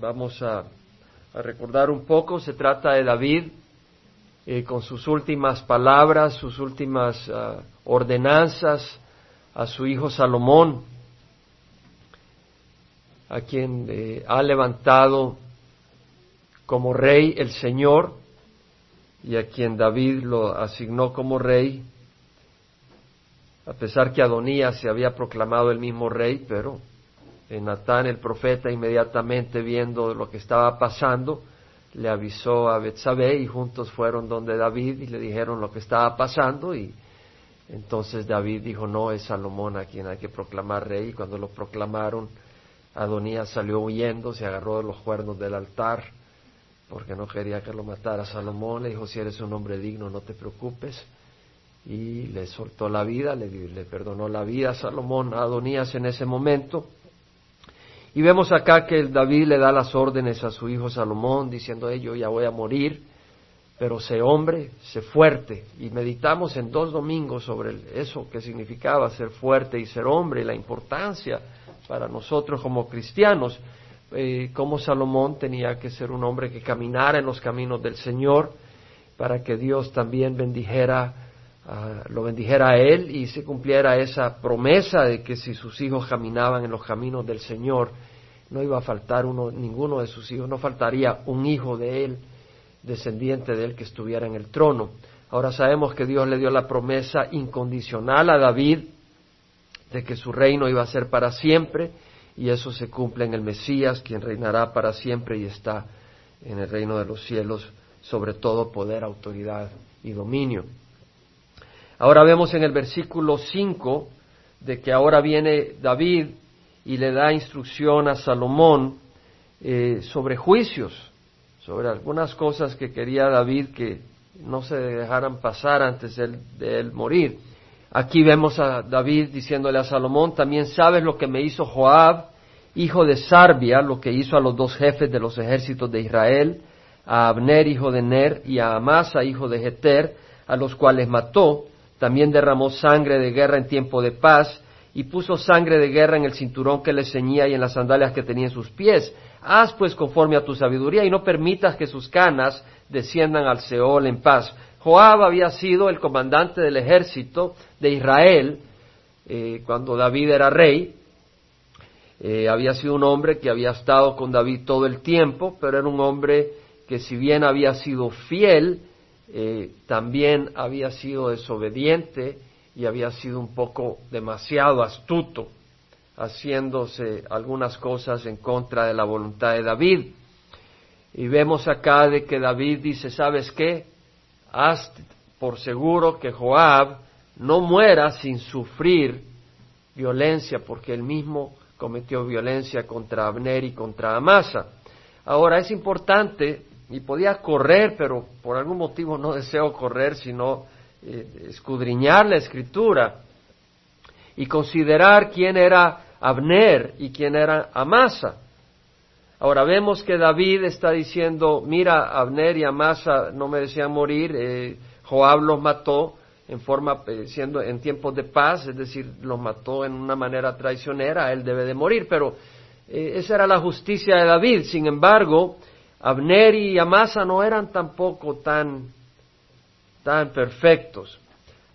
vamos a, recordar un poco. Se trata de David eh, con sus últimas palabras, sus últimas ah, ordenanzas a su hijo Salomón, a quien eh, ha levantado como rey el Señor y a quien David lo asignó como rey, a pesar que Adonías se había proclamado el mismo rey, pero Natán el profeta inmediatamente viendo lo que estaba pasando, le avisó a Betsabé y juntos fueron donde David y le dijeron lo que estaba pasando y entonces David dijo no es Salomón a quien hay que proclamar rey y cuando lo proclamaron Adonías salió huyendo, se agarró de los cuernos del altar porque no quería que lo matara Salomón, le dijo si eres un hombre digno no te preocupes y le soltó la vida, le, le perdonó la vida a Salomón, a Adonías en ese momento y vemos acá que David le da las órdenes a su hijo Salomón, diciendo, yo ya voy a morir, pero sé hombre, sé fuerte. Y meditamos en dos domingos sobre eso que significaba ser fuerte y ser hombre, y la importancia para nosotros como cristianos, eh, cómo Salomón tenía que ser un hombre que caminara en los caminos del Señor, para que Dios también bendijera lo bendijera a él y se cumpliera esa promesa de que si sus hijos caminaban en los caminos del Señor, no iba a faltar uno, ninguno de sus hijos, no faltaría un hijo de él, descendiente de él, que estuviera en el trono. Ahora sabemos que Dios le dio la promesa incondicional a David de que su reino iba a ser para siempre y eso se cumple en el Mesías, quien reinará para siempre y está en el reino de los cielos sobre todo poder, autoridad y dominio. Ahora vemos en el versículo 5 de que ahora viene David y le da instrucción a Salomón eh, sobre juicios, sobre algunas cosas que quería David que no se dejaran pasar antes de él, morir. Aquí vemos a David diciéndole a Salomón, también sabes lo que me hizo Joab, hijo de Sarbia, lo que hizo a los dos jefes de los ejércitos de Israel, a Abner, hijo de Ner, y a Amasa, hijo de Jeter, a los cuales mató, también derramó sangre de guerra en tiempo de paz, y puso sangre de guerra en el cinturón que le ceñía y en las sandalias que tenía en sus pies. Haz pues conforme a tu sabiduría y no permitas que sus canas desciendan al Seol en paz. Joab había sido el comandante del ejército de Israel eh, cuando David era rey. Eh, había sido un hombre que había estado con David todo el tiempo, pero era un hombre que si bien había sido fiel, eh, también había sido desobediente y había sido un poco demasiado astuto, haciéndose algunas cosas en contra de la voluntad de David. Y vemos acá de que David dice, ¿sabes qué? Haz por seguro que Joab no muera sin sufrir violencia, porque él mismo cometió violencia contra Abner y contra Amasa. Ahora es importante, y podía correr, pero por algún motivo no deseo correr, sino eh, escudriñar la escritura y considerar quién era Abner y quién era Amasa. Ahora vemos que David está diciendo, mira, Abner y Amasa no merecían morir, eh, Joab los mató en forma, eh, siendo en tiempos de paz, es decir, los mató en una manera traicionera, él debe de morir, pero esa era la justicia de David. Sin embargo, Abner y Amasa no eran tampoco tan tan perfectos.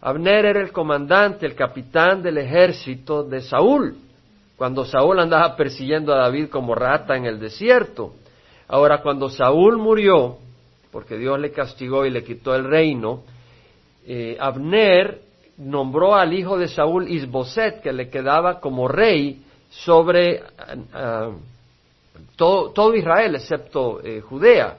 Abner era el comandante, el capitán del ejército de Saúl, cuando Saúl andaba persiguiendo a David como rata en el desierto. Ahora, cuando Saúl murió, porque Dios le castigó y le quitó el reino, eh, Abner nombró al hijo de Saúl Isboset, que le quedaba como rey sobre ah, todo, Israel, excepto eh, Judea.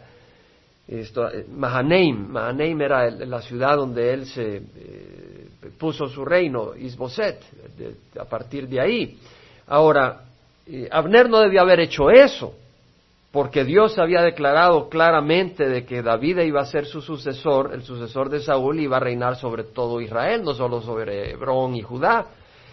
Eh, Mahanaim, era la ciudad donde él se eh, puso su reino, Isboset, a partir de ahí. Ahora, eh, Abner no debía haber hecho eso, porque Dios había declarado claramente de que David iba a ser su sucesor, el sucesor de Saúl, y iba a reinar sobre todo Israel, no solo sobre Hebrón y Judá.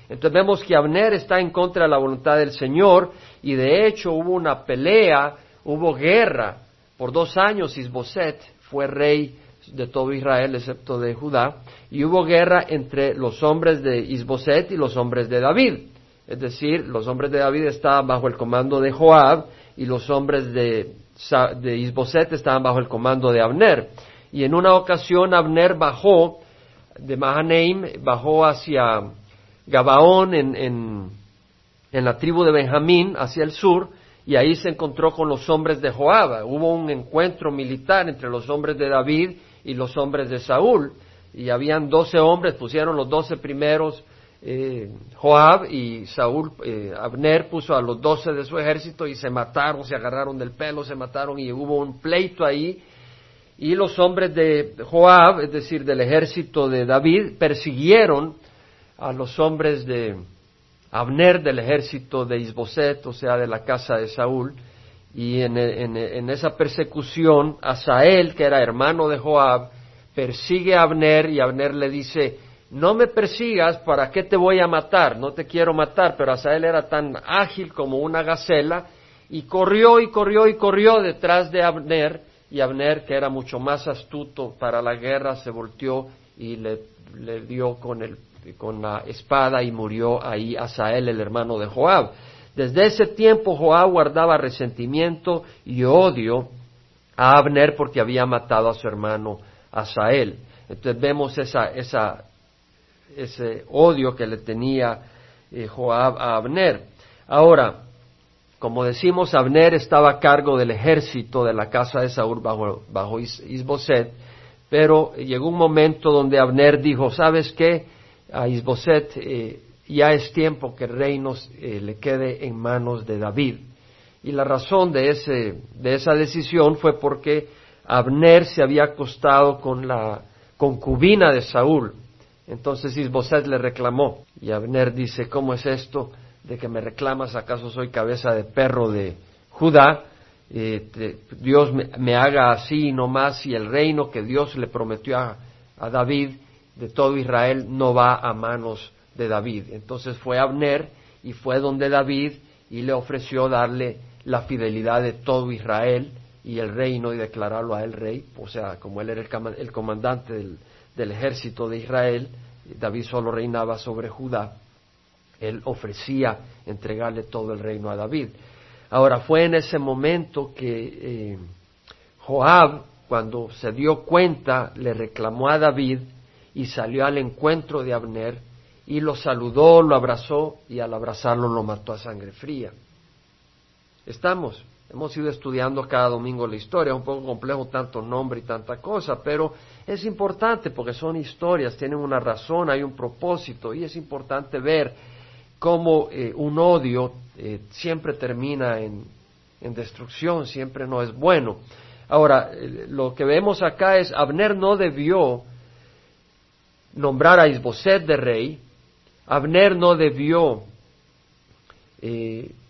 Entonces vemos que Abner está en contra de la voluntad del Señor, y de hecho hubo una pelea, hubo guerra por dos años Isboset fue rey de todo Israel excepto de Judá y hubo guerra entre los hombres de Isboset y los hombres de David. Es decir, los hombres de David estaban bajo el comando de Joab y los hombres de, Isboset estaban bajo el comando de Abner. Y en una ocasión Abner bajó de Mahanaim, bajó hacia Gabaón en, en, en la tribu de Benjamín, hacia el sur, y ahí se encontró con los hombres de Joab. Hubo un encuentro militar entre los hombres de David y los hombres de Saúl, y habían doce hombres, pusieron los doce primeros eh, Joab y Saúl, eh, Abner puso a los doce de su ejército y se mataron, se agarraron del pelo, se mataron y hubo un pleito ahí. Y los hombres de Joab, es decir, del ejército de David, persiguieron a los hombres de Abner del ejército de Isboset, o sea, de la casa de Saúl. Y en, esa persecución, Asael, que era hermano de Joab, persigue a Abner y Abner le dice, no me persigas, ¿para qué te voy a matar? No te quiero matar, pero Asael era tan ágil como una gacela y corrió y corrió y corrió detrás de Abner y Abner, que era mucho más astuto para la guerra, se volteó y le, dio con, el, con la espada y murió ahí Asael, el hermano de Joab. Desde ese tiempo Joab guardaba resentimiento y odio a Abner porque había matado a su hermano Asael. Entonces vemos esa, esa ese odio que le tenía eh, Joab a Abner. Ahora, como decimos, Abner estaba a cargo del ejército de la casa de Saúl bajo, bajo Isboset, pero llegó un momento donde Abner dijo, ¿sabes qué? A Isboset eh, ya es tiempo que el reino eh, le quede en manos de David. Y la razón de, ese, de esa decisión fue porque Abner se había acostado con la concubina de Saúl, entonces Isboset le reclamó y Abner dice, ¿cómo es esto de que me reclamas? ¿Acaso soy cabeza de perro de Judá? Eh, Dios me, haga así no más y el reino que Dios le prometió a, a David de todo Israel no va a manos de David. Entonces fue Abner y fue donde David y le ofreció darle la fidelidad de todo Israel y el reino y declararlo a él rey, o sea, como él era el comandante del, ejército de Israel, David solo reinaba sobre Judá, él ofrecía entregarle todo el reino a David. Ahora fue en ese momento que eh, Joab, cuando se dio cuenta, le reclamó a David y salió al encuentro de Abner y lo saludó, lo abrazó y al abrazarlo lo mató a sangre fría. Estamos, hemos ido estudiando cada domingo la historia, un poco complejo tanto nombre y tanta cosa, pero es importante porque son historias, tienen una razón, hay un propósito y es importante ver cómo eh, un odio eh, siempre termina en, destrucción, siempre no es bueno. Ahora, eh, lo que vemos acá es, Abner no debió nombrar a Isboset de rey, Abner no debió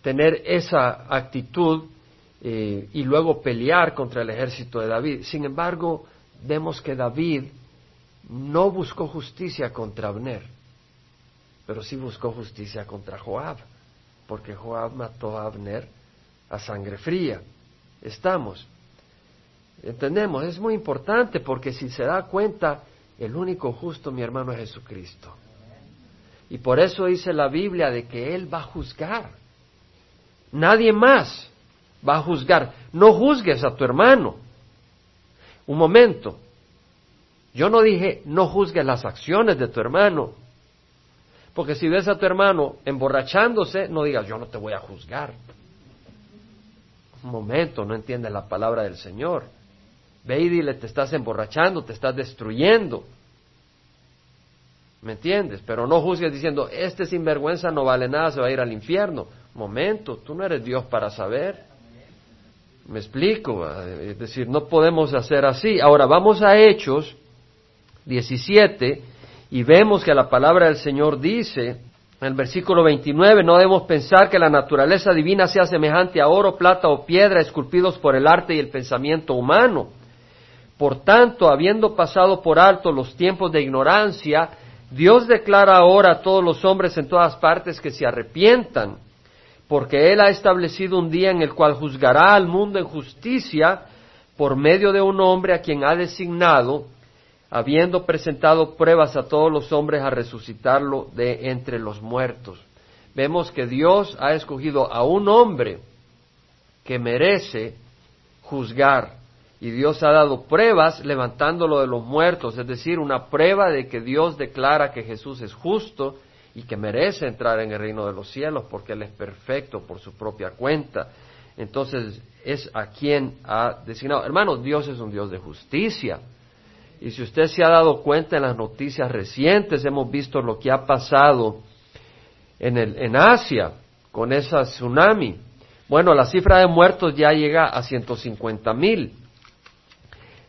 tener esa actitud y luego pelear contra el ejército de David. Sin embargo, vemos que David no buscó justicia contra Abner, pero sí buscó justicia contra Joab, porque Joab mató a Abner a sangre fría. Estamos. Entendemos, es muy importante porque si se da cuenta, el único justo, mi hermano, es Jesucristo. Y por eso dice la Biblia de que Él va a juzgar. Nadie más va a juzgar. No juzgues a tu hermano un momento, yo no dije no juzgues las acciones de tu hermano, porque si ves a tu hermano emborrachándose, no digas yo no te voy a juzgar. Un momento, no entiendes la palabra del Señor. Ve te estás emborrachando, te estás destruyendo. ¿Me entiendes? Pero no juzgues diciendo, este sinvergüenza no vale nada, se va a ir al infierno. Momento, tú no eres Dios para saber. Me explico, es decir, no podemos hacer así. Ahora vamos a Hechos 17 y vemos que la palabra del Señor dice en el versículo 29, no debemos pensar que la naturaleza divina sea semejante a oro, plata o piedra esculpidos por el arte y el pensamiento humano. Por tanto, habiendo pasado por alto los tiempos de ignorancia, Dios declara ahora a todos los hombres en todas partes que se arrepientan porque Él ha establecido un día en el cual juzgará al mundo en justicia por medio de un hombre a quien ha designado, habiendo presentado pruebas a todos los hombres a resucitarlo de entre los muertos. Vemos que Dios ha escogido a un hombre que merece juzgar. Y Dios ha dado pruebas levantándolo de los muertos, es decir, una prueba de que Dios declara que Jesús es justo y que merece entrar en el reino de los cielos porque Él es perfecto por su propia cuenta. Entonces es a quien ha designado. Hermanos, Dios es un Dios de justicia. Y si usted se ha dado cuenta en las noticias recientes, hemos visto lo que ha pasado en, el, en Asia con esa tsunami. Bueno, la cifra de muertos ya llega a 150 mil.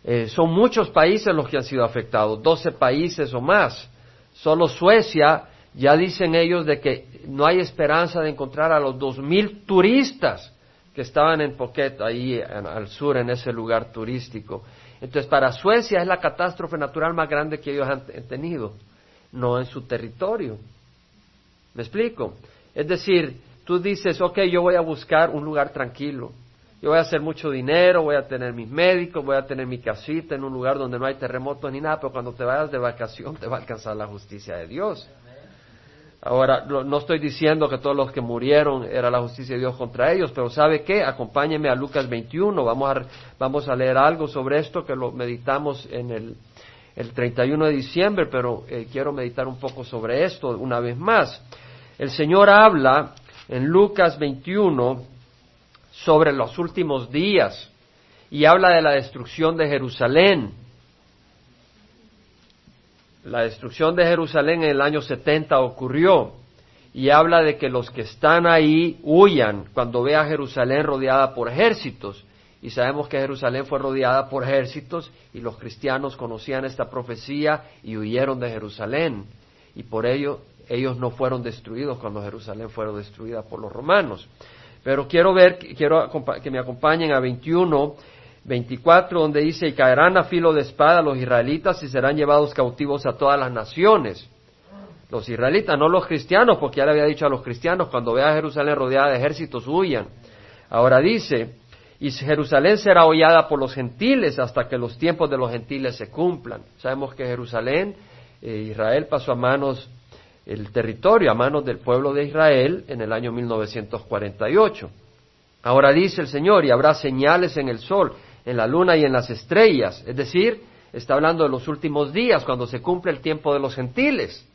Eh, son muchos países los que han sido afectados, 12 países o más. Solo Suecia, ya dicen ellos de que no hay esperanza de encontrar a los 2.000 turistas que estaban en Phuket, ahí al sur, en ese lugar turístico. Entonces, para Suecia es la catástrofe natural más grande que ellos han tenido, no en su territorio. ¿Me explico? Es decir, tú dices, ok, yo voy a buscar un lugar tranquilo. Yo voy a hacer mucho dinero, voy a tener mis médicos, voy a tener mi casita en un lugar donde no hay terremotos ni nada, pero cuando te vayas de vacación te va a alcanzar la justicia de Dios. Ahora, no estoy diciendo que todos los que murieron era la justicia de Dios contra ellos, pero ¿sabe qué? Acompáñeme a Lucas 21, vamos a, vamos a leer algo sobre esto que lo meditamos en el, el 31 de diciembre, pero eh, quiero meditar un poco sobre esto una vez más. El Señor habla en Lucas 21 sobre los últimos días y habla de la destrucción de Jerusalén la destrucción de Jerusalén en el año 70 ocurrió y habla de que los que están ahí huyan cuando vea Jerusalén rodeada por ejércitos. Y sabemos que Jerusalén fue rodeada por ejércitos y los cristianos conocían esta profecía y huyeron de Jerusalén. Y por ello ellos no fueron destruidos cuando Jerusalén fue destruida por los romanos. Pero quiero ver, quiero que me acompañen a 21 24, donde dice, y caerán a filo de espada los israelitas y serán llevados cautivos a todas las naciones. Los israelitas, no los cristianos, porque ya le había dicho a los cristianos, cuando vea a Jerusalén rodeada de ejércitos, huyan. Ahora dice, y Jerusalén será hollada por los gentiles hasta que los tiempos de los gentiles se cumplan. Sabemos que Jerusalén, eh, Israel pasó a manos, el territorio a manos del pueblo de Israel en el año 1948. Ahora dice el Señor, y habrá señales en el sol en la luna y en las estrellas. Es decir, está hablando de los últimos días, cuando se cumple el tiempo de los gentiles.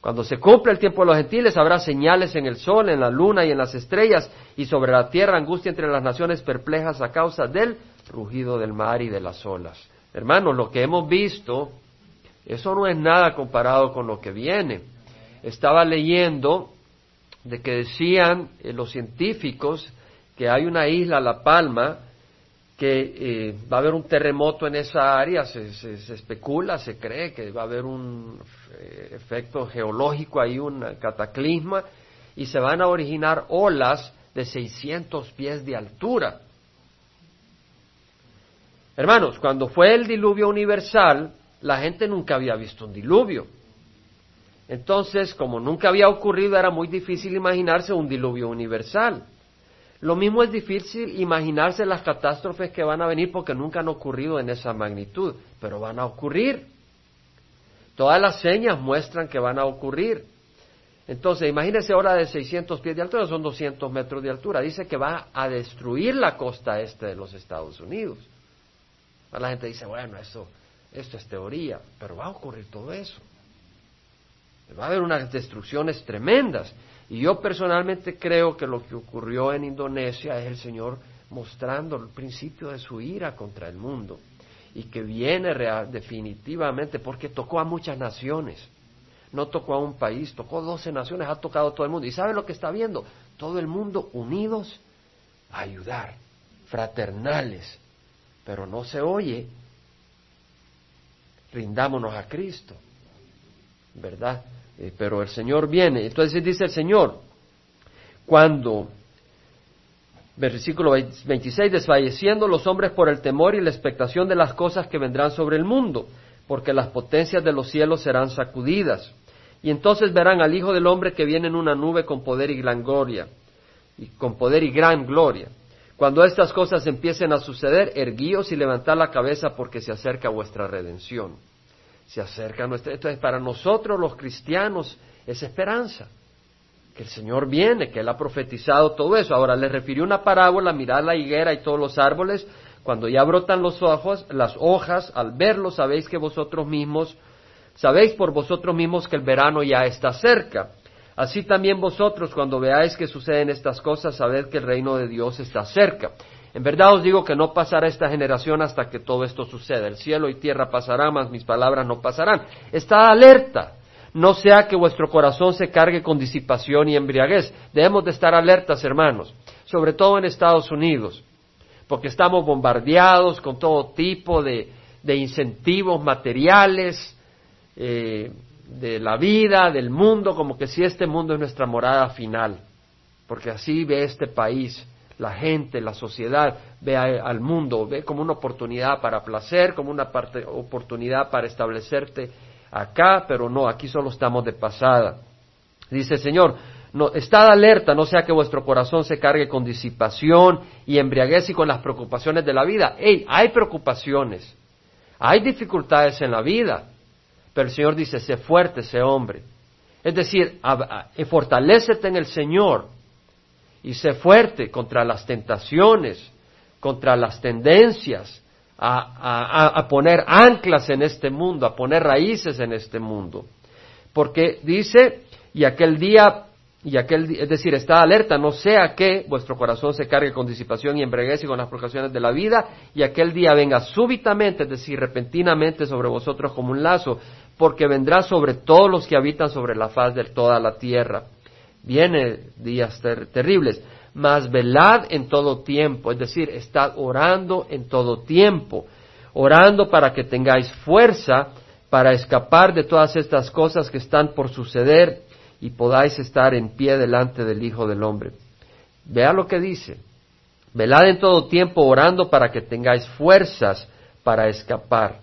Cuando se cumple el tiempo de los gentiles habrá señales en el sol, en la luna y en las estrellas, y sobre la tierra angustia entre las naciones perplejas a causa del rugido del mar y de las olas. Hermanos, lo que hemos visto, eso no es nada comparado con lo que viene. Estaba leyendo de que decían eh, los científicos que hay una isla, La Palma, que eh, va a haber un terremoto en esa área, se, especula, se cree que va a haber un eh, efecto geológico ahí, un cataclisma, y se van a originar olas de 600 pies de altura. Hermanos, cuando fue el diluvio universal, la gente nunca había visto un diluvio. Entonces, como nunca había ocurrido, era muy difícil imaginarse un diluvio universal. Lo mismo es difícil imaginarse las catástrofes que van a venir porque nunca han ocurrido en esa magnitud, pero van a ocurrir. Todas las señas muestran que van a ocurrir. Entonces, imagínese ahora de 600 pies de altura, son 200 metros de altura. Dice que va a destruir la costa este de los Estados Unidos. La gente dice, bueno, eso, esto es teoría, pero va a ocurrir todo eso. Va a haber unas destrucciones tremendas. Y yo personalmente creo que lo que ocurrió en Indonesia es el Señor mostrando el principio de su ira contra el mundo y que viene definitivamente porque tocó a muchas naciones, no tocó a un país, tocó doce naciones, ha tocado a todo el mundo. ¿Y sabe lo que está viendo? Todo el mundo unidos a ayudar, fraternales, pero no se oye, rindámonos a Cristo, ¿verdad? Eh, pero el Señor viene. Entonces dice el Señor, cuando, versículo 26, desfalleciendo los hombres por el temor y la expectación de las cosas que vendrán sobre el mundo, porque las potencias de los cielos serán sacudidas. Y entonces verán al Hijo del Hombre que viene en una nube con poder y gran gloria, y con poder y gran gloria. Cuando estas cosas empiecen a suceder, erguíos y levantad la cabeza porque se acerca vuestra redención se acerca a nuestra. Entonces, para nosotros los cristianos es esperanza. que el Señor viene, que Él ha profetizado todo eso. Ahora le refirió una parábola, mirad la higuera y todos los árboles, cuando ya brotan los ojos, las hojas, al verlo sabéis que vosotros mismos, sabéis por vosotros mismos que el verano ya está cerca. Así también vosotros, cuando veáis que suceden estas cosas, sabed que el reino de Dios está cerca. En verdad os digo que no pasará esta generación hasta que todo esto suceda. El cielo y tierra pasarán, mas mis palabras no pasarán. Está alerta. No sea que vuestro corazón se cargue con disipación y embriaguez. Debemos de estar alertas, hermanos, sobre todo en Estados Unidos, porque estamos bombardeados con todo tipo de, incentivos materiales, eh, de la vida, del mundo, como que si este mundo es nuestra morada final, porque así ve este país, la gente, la sociedad, ve al mundo, ve como una oportunidad para placer, como una oportunidad para establecerte acá, pero no, aquí solo estamos de pasada. Dice Señor, no, estad alerta, no sea que vuestro corazón se cargue con disipación y embriaguez y con las preocupaciones de la vida. Hey, hay preocupaciones, hay dificultades en la vida, pero el Señor dice, sé fuerte, sé hombre. Es decir, fortalécete en el Señor y sé fuerte contra las tentaciones, contra las tendencias, a, a, poner anclas en este mundo, a poner raíces en este mundo. Porque dice, y aquel día y aquel, es decir, está alerta, no sea que vuestro corazón se cargue con disipación y embreguez y con las provocaciones de la vida, y aquel día venga súbitamente, es decir, repentinamente sobre vosotros como un lazo, porque vendrá sobre todos los que habitan sobre la faz de toda la tierra. Viene días terribles, mas velad en todo tiempo, es decir, estad orando en todo tiempo, orando para que tengáis fuerza para escapar de todas estas cosas que están por suceder y podáis estar en pie delante del Hijo del Hombre. Vea lo que dice. Velad en todo tiempo orando para que tengáis fuerzas para escapar.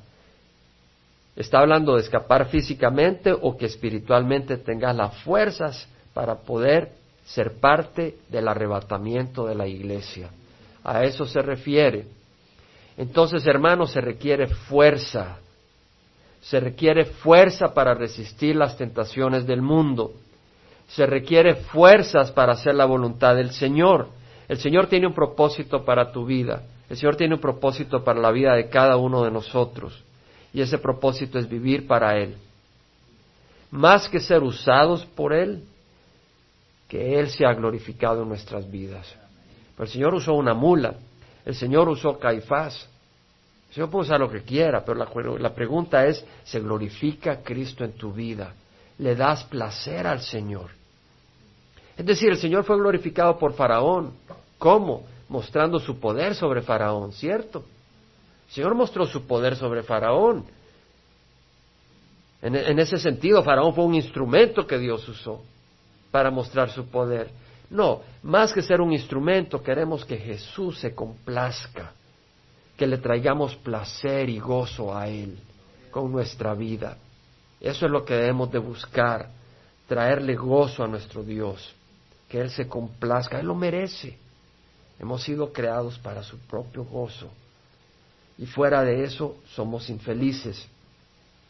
¿Está hablando de escapar físicamente o que espiritualmente tengas las fuerzas para poder ser parte del arrebatamiento de la iglesia? A eso se refiere. Entonces, hermanos, se requiere fuerza. Se requiere fuerza para resistir las tentaciones del mundo se requiere fuerzas para hacer la voluntad del Señor. El Señor tiene un propósito para tu vida. El Señor tiene un propósito para la vida de cada uno de nosotros. Y ese propósito es vivir para Él. Más que ser usados por Él, que Él sea glorificado en nuestras vidas. el Señor usó una mula, el Señor usó Caifás. El Señor puede usar lo que quiera, pero la, pregunta es, ¿se glorifica Cristo en tu vida? le das placer al Señor. Es decir, el Señor fue glorificado por Faraón. ¿Cómo? Mostrando su poder sobre Faraón, ¿cierto? El Señor mostró su poder sobre Faraón. En, ese sentido, Faraón fue un instrumento que Dios usó para mostrar su poder. No, más que ser un instrumento, queremos que Jesús se complazca, que le traigamos placer y gozo a Él con nuestra vida. Eso es lo que debemos de buscar, traerle gozo a nuestro Dios, que Él se complazca, Él lo merece. Hemos sido creados para su propio gozo. Y fuera de eso somos infelices.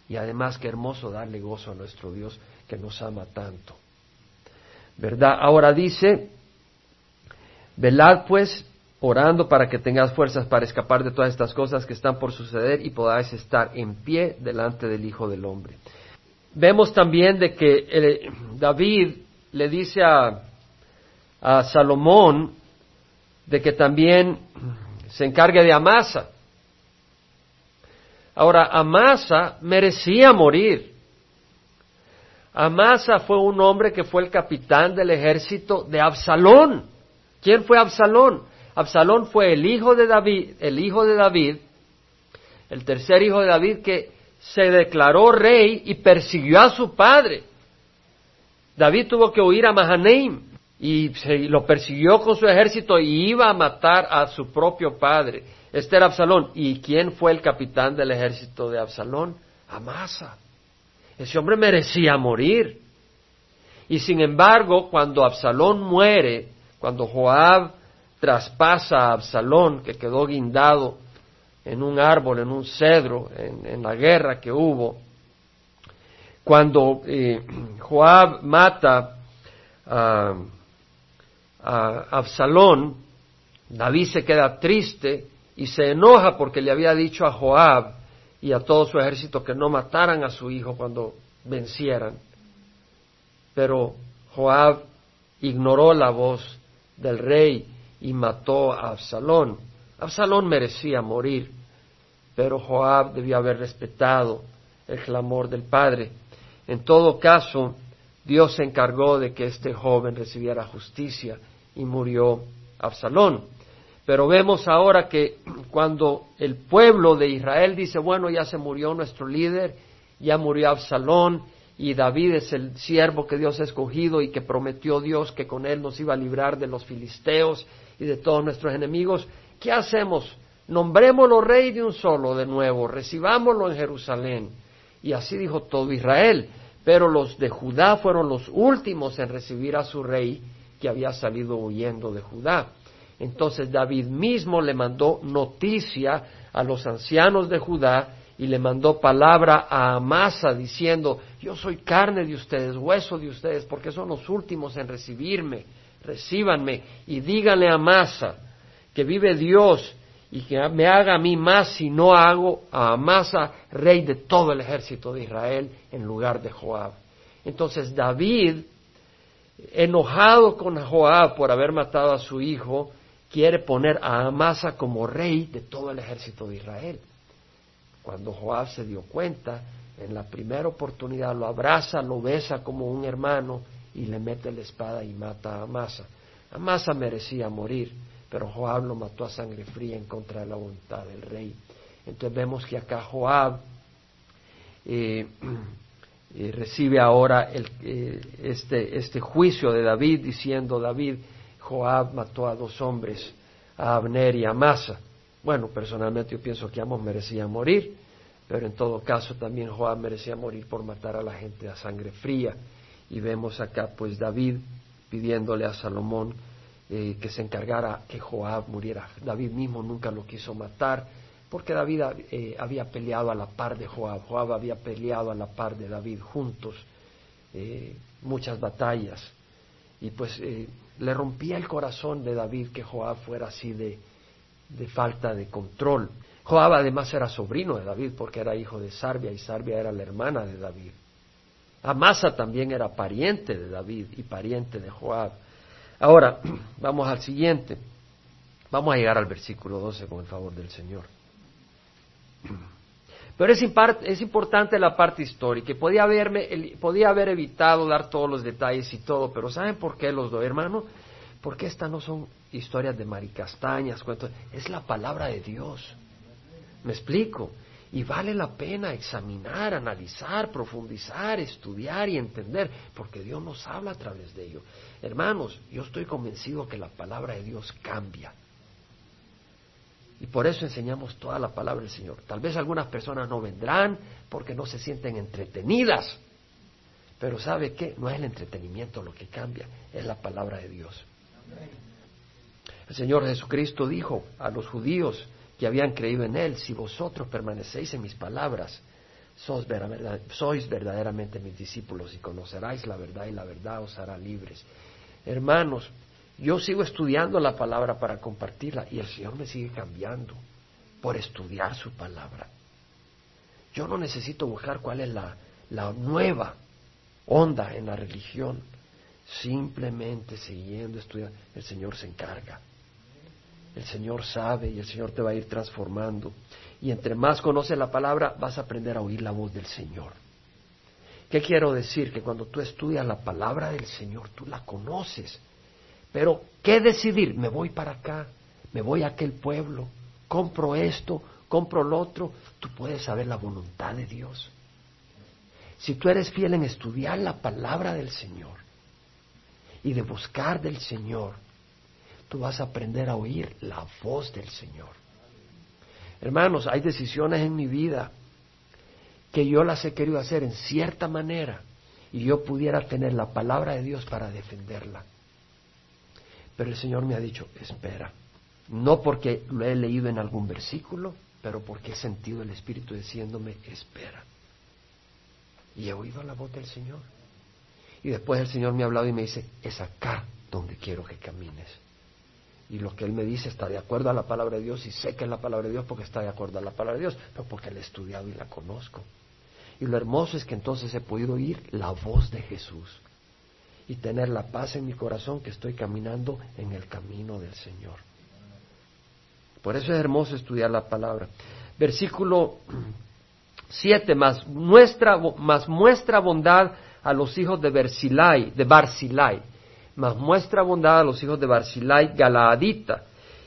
Y además qué hermoso darle gozo a nuestro Dios que nos ama tanto. ¿Verdad? Ahora dice, velad pues orando para que tengas fuerzas para escapar de todas estas cosas que están por suceder y podáis estar en pie delante del Hijo del Hombre. Vemos también de que eh, David le dice a, a Salomón de que también se encargue de Amasa. Ahora, Amasa merecía morir. Amasa fue un hombre que fue el capitán del ejército de Absalón. ¿Quién fue Absalón? Absalón fue el hijo de David, el hijo de David, el tercer hijo de David que se declaró rey y persiguió a su padre. David tuvo que huir a Mahanaim y lo persiguió con su ejército y iba a matar a su propio padre. Este era Absalón. ¿Y quién fue el capitán del ejército de Absalón? Amasa. Ese hombre merecía morir. Y sin embargo, cuando Absalón muere, cuando Joab traspasa a Absalón, que quedó guindado en un árbol, en un cedro, en, la guerra que hubo. Cuando eh, Joab mata a, a Absalón, David se queda triste y se enoja porque le había dicho a Joab y a todo su ejército que no mataran a su hijo cuando vencieran. Pero Joab ignoró la voz del rey y mató a Absalón. Absalón merecía morir, pero Joab debió haber respetado el clamor del padre. En todo caso, Dios se encargó de que este joven recibiera justicia y murió Absalón. Pero vemos ahora que cuando el pueblo de Israel dice, bueno, ya se murió nuestro líder, ya murió Absalón, y David es el siervo que Dios ha escogido y que prometió Dios que con él nos iba a librar de los filisteos y de todos nuestros enemigos, ¿qué hacemos? Nombrémoslo rey de un solo de nuevo, recibámoslo en Jerusalén. Y así dijo todo Israel. Pero los de Judá fueron los últimos en recibir a su rey que había salido huyendo de Judá. Entonces David mismo le mandó noticia a los ancianos de Judá y le mandó palabra a Amasa diciendo, yo soy carne de ustedes, hueso de ustedes, porque son los últimos en recibirme, recíbanme y díganle a Amasa que vive Dios y que me haga a mí más si no hago a Amasa rey de todo el ejército de Israel en lugar de Joab. Entonces David, enojado con Joab por haber matado a su hijo, quiere poner a Amasa como rey de todo el ejército de Israel. Cuando Joab se dio cuenta, en la primera oportunidad lo abraza, lo besa como un hermano y le mete la espada y mata a Amasa. Amasa merecía morir, pero Joab lo mató a sangre fría en contra de la voluntad del rey. Entonces vemos que acá Joab eh, eh, recibe ahora eh, este, este juicio de David diciendo, David, Joab mató a dos hombres, a Abner y a Amasa. Bueno, personalmente yo pienso que ambos merecían morir, pero en todo caso también Joab merecía morir por matar a la gente a sangre fría. Y vemos acá pues David pidiéndole a Salomón eh, que se encargara que Joab muriera. David mismo nunca lo quiso matar porque David eh, había peleado a la par de Joab. Joab había peleado a la par de David juntos eh, muchas batallas. Y pues le rompía el corazón de David que Joab fuera así de, de falta de control. Joab además era sobrino de David porque era hijo de Sarbia y Sarbia era la hermana de David. Amasa también era pariente de David y pariente de Joab. Ahora, vamos al siguiente. Vamos a llegar al versículo 12 con el favor del Señor. Pero es, es importante la parte histórica. Podía, haberme, podía haber evitado dar todos los detalles y todo, pero ¿saben por qué los doy, hermano? Porque estas no son historias de maricastañas, cuentos, es la palabra de Dios. ¿Me explico? Y vale la pena examinar, analizar, profundizar, estudiar y entender, porque Dios nos habla a través de ello. Hermanos, yo estoy convencido que la palabra de Dios cambia. Y por eso enseñamos toda la palabra del Señor. Tal vez algunas personas no vendrán porque no se sienten entretenidas. Pero ¿sabe qué? No es el entretenimiento lo que cambia, es la palabra de Dios. El Señor Jesucristo dijo a los judíos que habían creído en Él, si vosotros permanecéis en mis palabras, sois, sois verdaderamente mis discípulos y conoceráis la verdad y la verdad os hará libres. Hermanos, yo sigo estudiando la palabra para compartirla y el Señor me sigue cambiando por estudiar su palabra. Yo no necesito buscar cuál es la, la nueva onda en la religión. Simplemente siguiendo, estudiando, el Señor se encarga. El Señor sabe y el Señor te va a ir transformando. Y entre más conoces la palabra, vas a aprender a oír la voz del Señor. ¿Qué quiero decir? Que cuando tú estudias la palabra del Señor, tú la conoces pero, ¿qué decidir? Me voy para acá, me voy a aquel pueblo, compro esto, compro lo otro. Tú puedes saber la voluntad de Dios. Si tú eres fiel en estudiar la palabra del Señor y de buscar del Señor, tú vas a aprender a oír la voz del Señor. Hermanos, hay decisiones en mi vida que yo las he querido hacer en cierta manera y yo pudiera tener la palabra de Dios para defenderla. Pero el Señor me ha dicho, espera. No porque lo he leído en algún versículo, pero porque he sentido el Espíritu diciéndome, espera. Y he oído la voz del Señor. Y después el Señor me ha hablado y me dice, es acá donde quiero que camines. Y lo que Él me dice está de acuerdo a la palabra de Dios y sé que es la palabra de Dios porque está de acuerdo a la palabra de Dios, pero porque la he estudiado y la conozco. Y lo hermoso es que entonces he podido oír la voz de Jesús y tener la paz en mi corazón que estoy caminando en el camino del Señor. Por eso es hermoso estudiar la palabra. Versículo 7, más, muestra, más muestra bondad a los hijos de Bersilai, de Barzilai, más muestra bondad a los hijos de Barzilai Galaadita,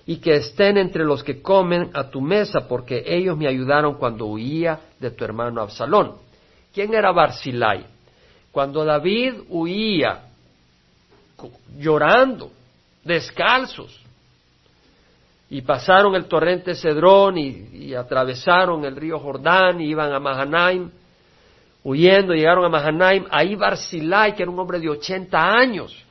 y que estén entre los que comen a tu mesa, porque ellos me ayudaron cuando huía de tu hermano Absalón. ¿Quién era Barzilai? Cuando David huía llorando, descalzos, y pasaron el torrente Cedrón y, atravesaron el río Jordán y iban a Mahanaim, huyendo, llegaron a Mahanaim, ahí Barzilai, que era un hombre de 80 años,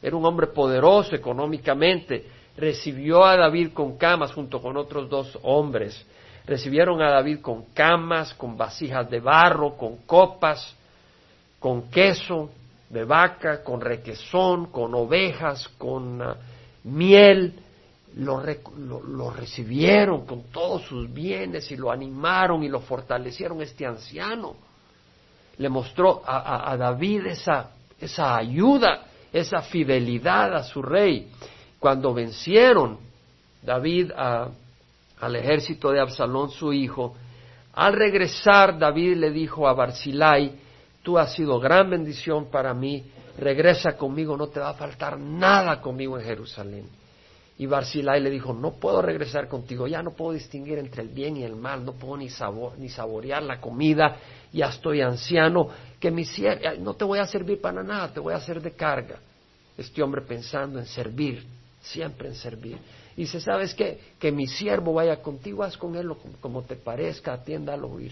era un hombre poderoso económicamente, recibió a David con camas junto con otros dos hombres. Recibieron a David con camas, con vasijas de barro, con copas, con queso de vaca, con requesón, con ovejas, con ah, miel, lo, recibieron con todos sus bienes y lo animaron y lo fortalecieron este anciano. Le mostró a, David esa, esa ayuda, esa fidelidad a su rey. Cuando vencieron David al ejército de Absalón, su hijo, al regresar David le dijo a Barzilai, tú has sido gran bendición para mí, regresa conmigo, no te va a faltar nada conmigo en Jerusalén. Y Barzilai le dijo, no puedo regresar contigo, ya no puedo distinguir entre el bien y el mal, no puedo ni, ni saborear la comida, ya estoy anciano, que mi no te voy a servir para nada, te voy a hacer de carga. Este hombre pensando en servir, siempre en servir. Y dice, ¿sabes qué? Que mi siervo vaya contigo, haz con él como, te parezca, atiéndalo y,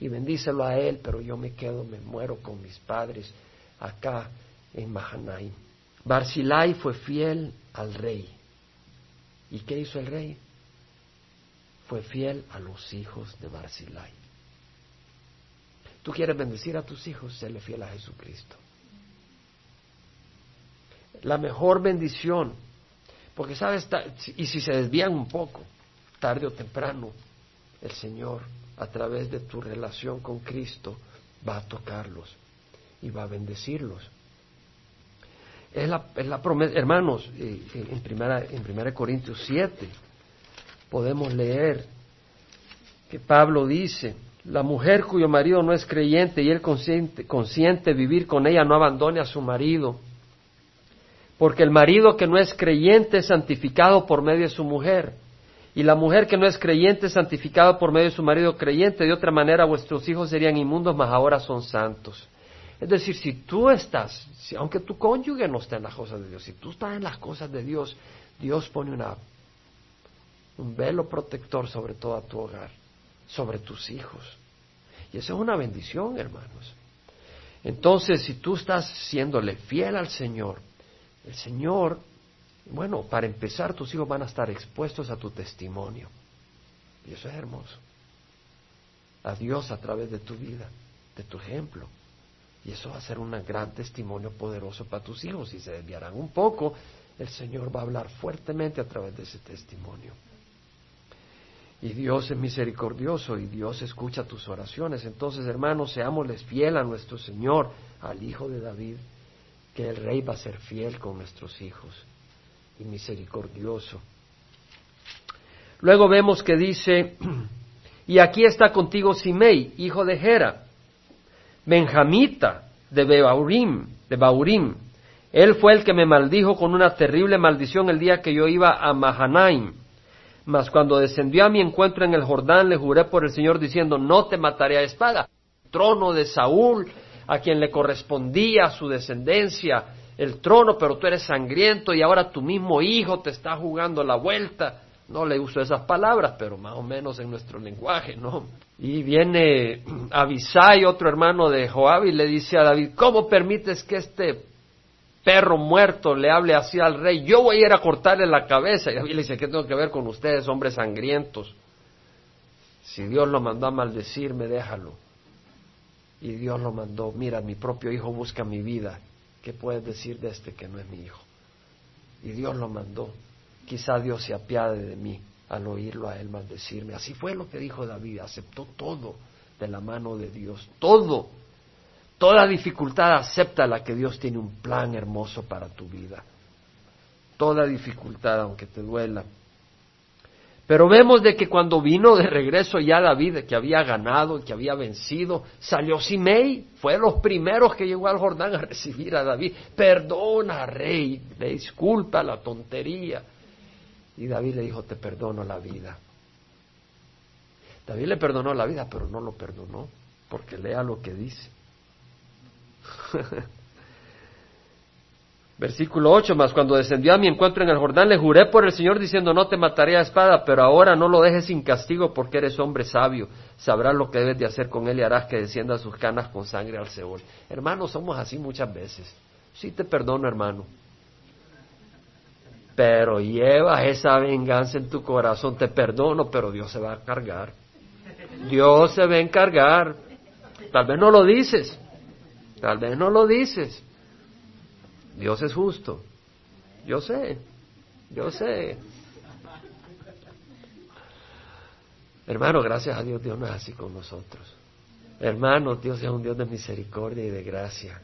y bendícelo a él, pero yo me quedo, me muero con mis padres acá en Mahanaim. Barzilai fue fiel al rey ¿Y qué hizo el rey? Fue fiel a los hijos de Barzilai. Tú quieres bendecir a tus hijos, séle fiel a Jesucristo. La mejor bendición, porque sabes, y si se desvían un poco, tarde o temprano, el Señor, a través de tu relación con Cristo, va a tocarlos y va a bendecirlos. Es la, la promesa, hermanos, eh, eh, en primera, en primera Corintios 7 podemos leer que Pablo dice, la mujer cuyo marido no es creyente y él consciente, consciente vivir con ella no abandone a su marido, porque el marido que no es creyente es santificado por medio de su mujer, y la mujer que no es creyente es santificada por medio de su marido creyente, de otra manera vuestros hijos serían inmundos, mas ahora son santos. Es decir, si tú estás, aunque tu cónyuge no esté en las cosas de Dios, si tú estás en las cosas de Dios, Dios pone un velo protector sobre todo tu hogar, sobre tus hijos. Y eso es una bendición, hermanos. Entonces, si tú estás siéndole fiel al Señor, el Señor, bueno, para empezar, tus hijos van a estar expuestos a tu testimonio. Y eso es hermoso. A Dios a través de tu vida, de tu ejemplo. Y eso va a ser un gran testimonio poderoso para tus hijos. Si se desviarán un poco, el Señor va a hablar fuertemente a través de ese testimonio. Y Dios es misericordioso y Dios escucha tus oraciones. Entonces, hermanos, seámosles fiel a nuestro Señor, al Hijo de David, que el Rey va a ser fiel con nuestros hijos y misericordioso. Luego vemos que dice, y aquí está contigo Simei, hijo de Gera, Benjamita de Baurim, de Baurim. Él fue el que me maldijo con una terrible maldición el día que yo iba a Mahanaim. Mas cuando descendió a mi encuentro en el Jordán, le juré por el Señor diciendo, no te mataré a espada. Trono de Saúl, a quien le correspondía su descendencia, el trono, pero tú eres sangriento y ahora tu mismo hijo te está jugando la vuelta. No le uso esas palabras, pero más o menos en nuestro lenguaje, ¿no? Y viene Abisai, otro hermano de Joab, y le dice a David, ¿cómo permites que este perro muerto le hable así al rey? Yo voy a ir a cortarle la cabeza. Y David le dice, ¿qué tengo que ver con ustedes, hombres sangrientos? Si Dios lo mandó a maldecirme, déjalo. Y Dios lo mandó, mira, mi propio hijo busca mi vida. ¿Qué puedes decir de este que no es mi hijo? Y Dios lo mandó. Quizá Dios se apiade de mí al oírlo a él maldecirme. Así fue lo que dijo David, aceptó todo de la mano de Dios, todo. Toda dificultad acepta la que Dios tiene un plan hermoso para tu vida. Toda dificultad, aunque te duela. Pero vemos de que cuando vino de regreso ya David, que había ganado, que había vencido, salió Simei, fue los primeros que llegó al Jordán a recibir a David. Perdona, rey, disculpa la tontería. Y David le dijo, te perdono la vida. David le perdonó la vida, pero no lo perdonó, porque lea lo que dice. Versículo 8 más, cuando descendió a mi encuentro en el Jordán, le juré por el Señor diciendo, no te mataré a espada, pero ahora no lo dejes sin castigo porque eres hombre sabio, sabrás lo que debes de hacer con él y harás que descienda sus canas con sangre al Seol. Hermanos, somos así muchas veces. Sí te perdono, hermano. Pero llevas esa venganza en tu corazón, te perdono, pero Dios se va a cargar. Dios se va a encargar. Tal vez no lo dices, tal vez no lo dices. Dios es justo. Yo sé, yo sé. Hermano, gracias a Dios, Dios no es así con nosotros. Hermano, Dios es un Dios de misericordia y de gracia.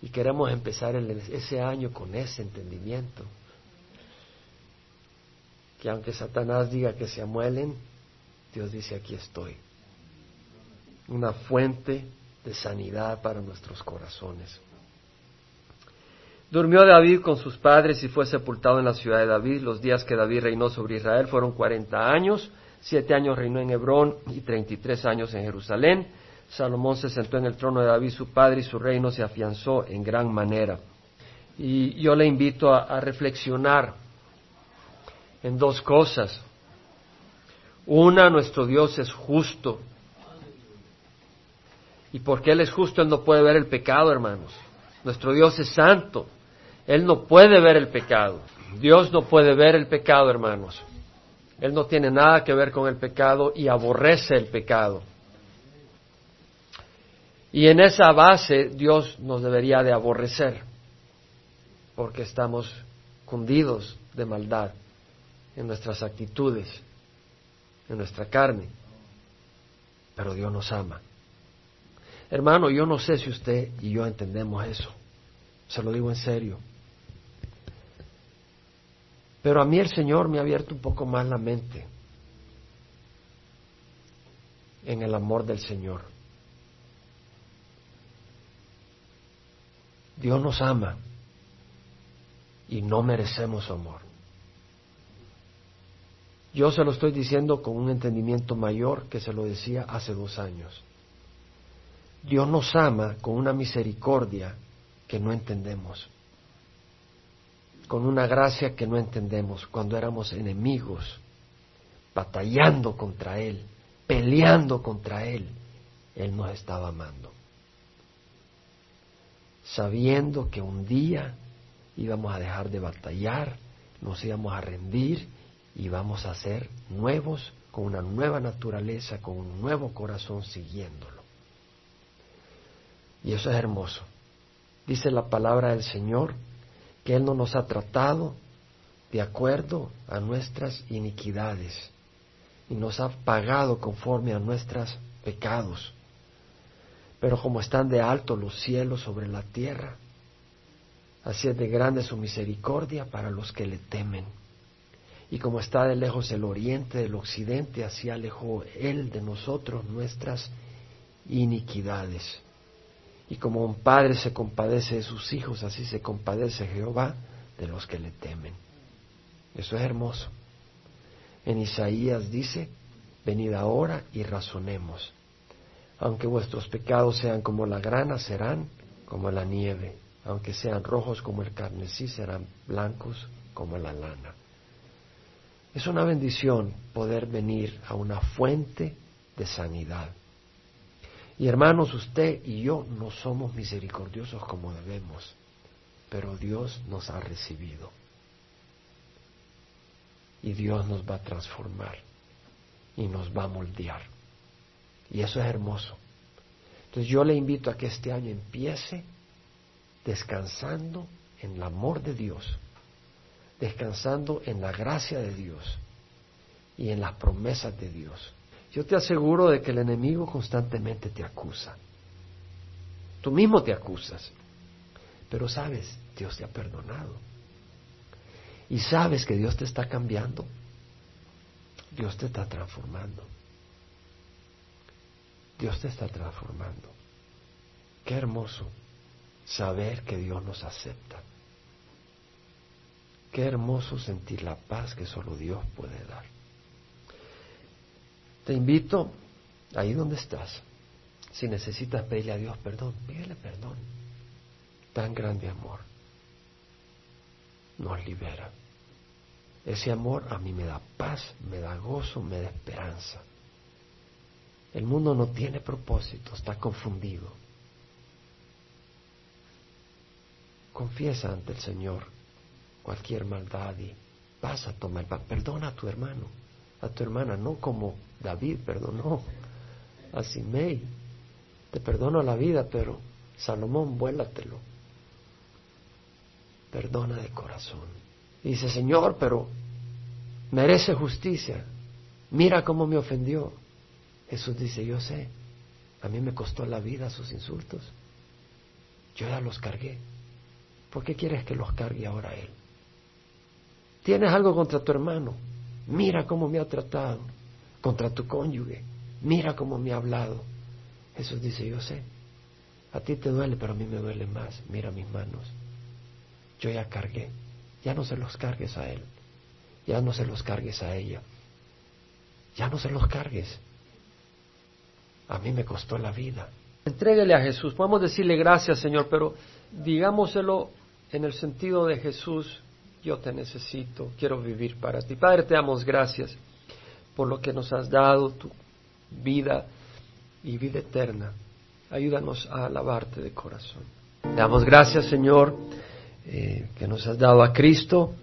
Y queremos empezar ese año con ese entendimiento. Que aunque Satanás diga que se amuelen, Dios dice, aquí estoy. Una fuente de sanidad para nuestros corazones. Durmió David con sus padres y fue sepultado en la ciudad de David. Los días que David reinó sobre Israel fueron cuarenta años. Siete años reinó en Hebrón y treinta y tres años en Jerusalén. Salomón se sentó en el trono de David su padre y su reino se afianzó en gran manera. Y yo le invito a, a reflexionar en dos cosas. Una, nuestro Dios es justo. Y porque Él es justo, Él no puede ver el pecado, hermanos. Nuestro Dios es santo. Él no puede ver el pecado. Dios no puede ver el pecado, hermanos. Él no tiene nada que ver con el pecado y aborrece el pecado. Y en esa base Dios nos debería de aborrecer, porque estamos cundidos de maldad en nuestras actitudes, en nuestra carne. Pero Dios nos ama. Hermano, yo no sé si usted y yo entendemos eso. Se lo digo en serio. Pero a mí el Señor me ha abierto un poco más la mente en el amor del Señor. Dios nos ama y no merecemos amor. Yo se lo estoy diciendo con un entendimiento mayor que se lo decía hace dos años. Dios nos ama con una misericordia que no entendemos con una gracia que no entendemos cuando éramos enemigos, batallando contra Él, peleando contra Él, Él nos estaba amando. Sabiendo que un día íbamos a dejar de batallar, nos íbamos a rendir y vamos a ser nuevos, con una nueva naturaleza, con un nuevo corazón siguiéndolo. Y eso es hermoso. Dice la palabra del Señor que Él no nos ha tratado de acuerdo a nuestras iniquidades y nos ha pagado conforme a nuestros pecados. Pero como están de alto los cielos sobre la tierra, así es de grande su misericordia para los que le temen. Y como está de lejos el oriente del occidente, así alejó Él de nosotros nuestras iniquidades. Y como un padre se compadece de sus hijos, así se compadece Jehová de los que le temen. Eso es hermoso. En Isaías dice, venid ahora y razonemos. Aunque vuestros pecados sean como la grana, serán como la nieve. Aunque sean rojos como el carnesí, serán blancos como la lana. Es una bendición poder venir a una fuente de sanidad. Y hermanos, usted y yo no somos misericordiosos como debemos, pero Dios nos ha recibido. Y Dios nos va a transformar y nos va a moldear. Y eso es hermoso. Entonces yo le invito a que este año empiece descansando en el amor de Dios, descansando en la gracia de Dios y en las promesas de Dios. Yo te aseguro de que el enemigo constantemente te acusa. Tú mismo te acusas. Pero sabes, Dios te ha perdonado. Y sabes que Dios te está cambiando. Dios te está transformando. Dios te está transformando. Qué hermoso saber que Dios nos acepta. Qué hermoso sentir la paz que solo Dios puede dar. Te invito, ahí donde estás, si necesitas pedirle a Dios perdón, pídele perdón. Tan grande amor nos libera. Ese amor a mí me da paz, me da gozo, me da esperanza. El mundo no tiene propósito, está confundido. Confiesa ante el Señor cualquier maldad y vas a tomar, perdona a tu hermano, a tu hermana, no como David perdonó a Simei. Te perdono la vida, pero Salomón, vuélatelo. Perdona de corazón. dice, Señor, pero merece justicia. Mira cómo me ofendió. Jesús dice, yo sé, a mí me costó la vida sus insultos. Yo ya los cargué. ¿Por qué quieres que los cargue ahora él? ¿Tienes algo contra tu hermano? Mira cómo me ha tratado. Contra tu cónyuge. Mira cómo me ha hablado. Jesús dice, yo sé. A ti te duele, pero a mí me duele más. Mira mis manos. Yo ya cargué. Ya no se los cargues a él. Ya no se los cargues a ella. Ya no se los cargues. A mí me costó la vida. Entréguele a Jesús. Podemos decirle gracias, Señor, pero digámoselo en el sentido de Jesús, yo te necesito, quiero vivir para ti. Padre, te damos gracias por lo que nos has dado, tu vida y vida eterna. Ayúdanos a alabarte de corazón. Te damos gracias, Señor, eh, que nos has dado a Cristo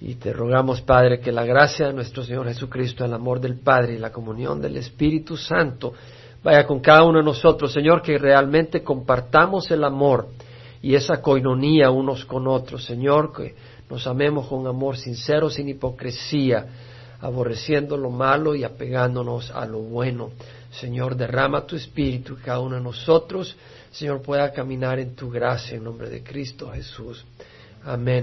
y te rogamos, Padre, que la gracia de nuestro Señor Jesucristo, el amor del Padre y la comunión del Espíritu Santo vaya con cada uno de nosotros, Señor, que realmente compartamos el amor y esa coinonía unos con otros, Señor, que nos amemos con amor sincero, sin hipocresía, aborreciendo lo malo y apegándonos a lo bueno. Señor, derrama tu espíritu y cada uno de nosotros, Señor, pueda caminar en tu gracia en nombre de Cristo Jesús. Amén.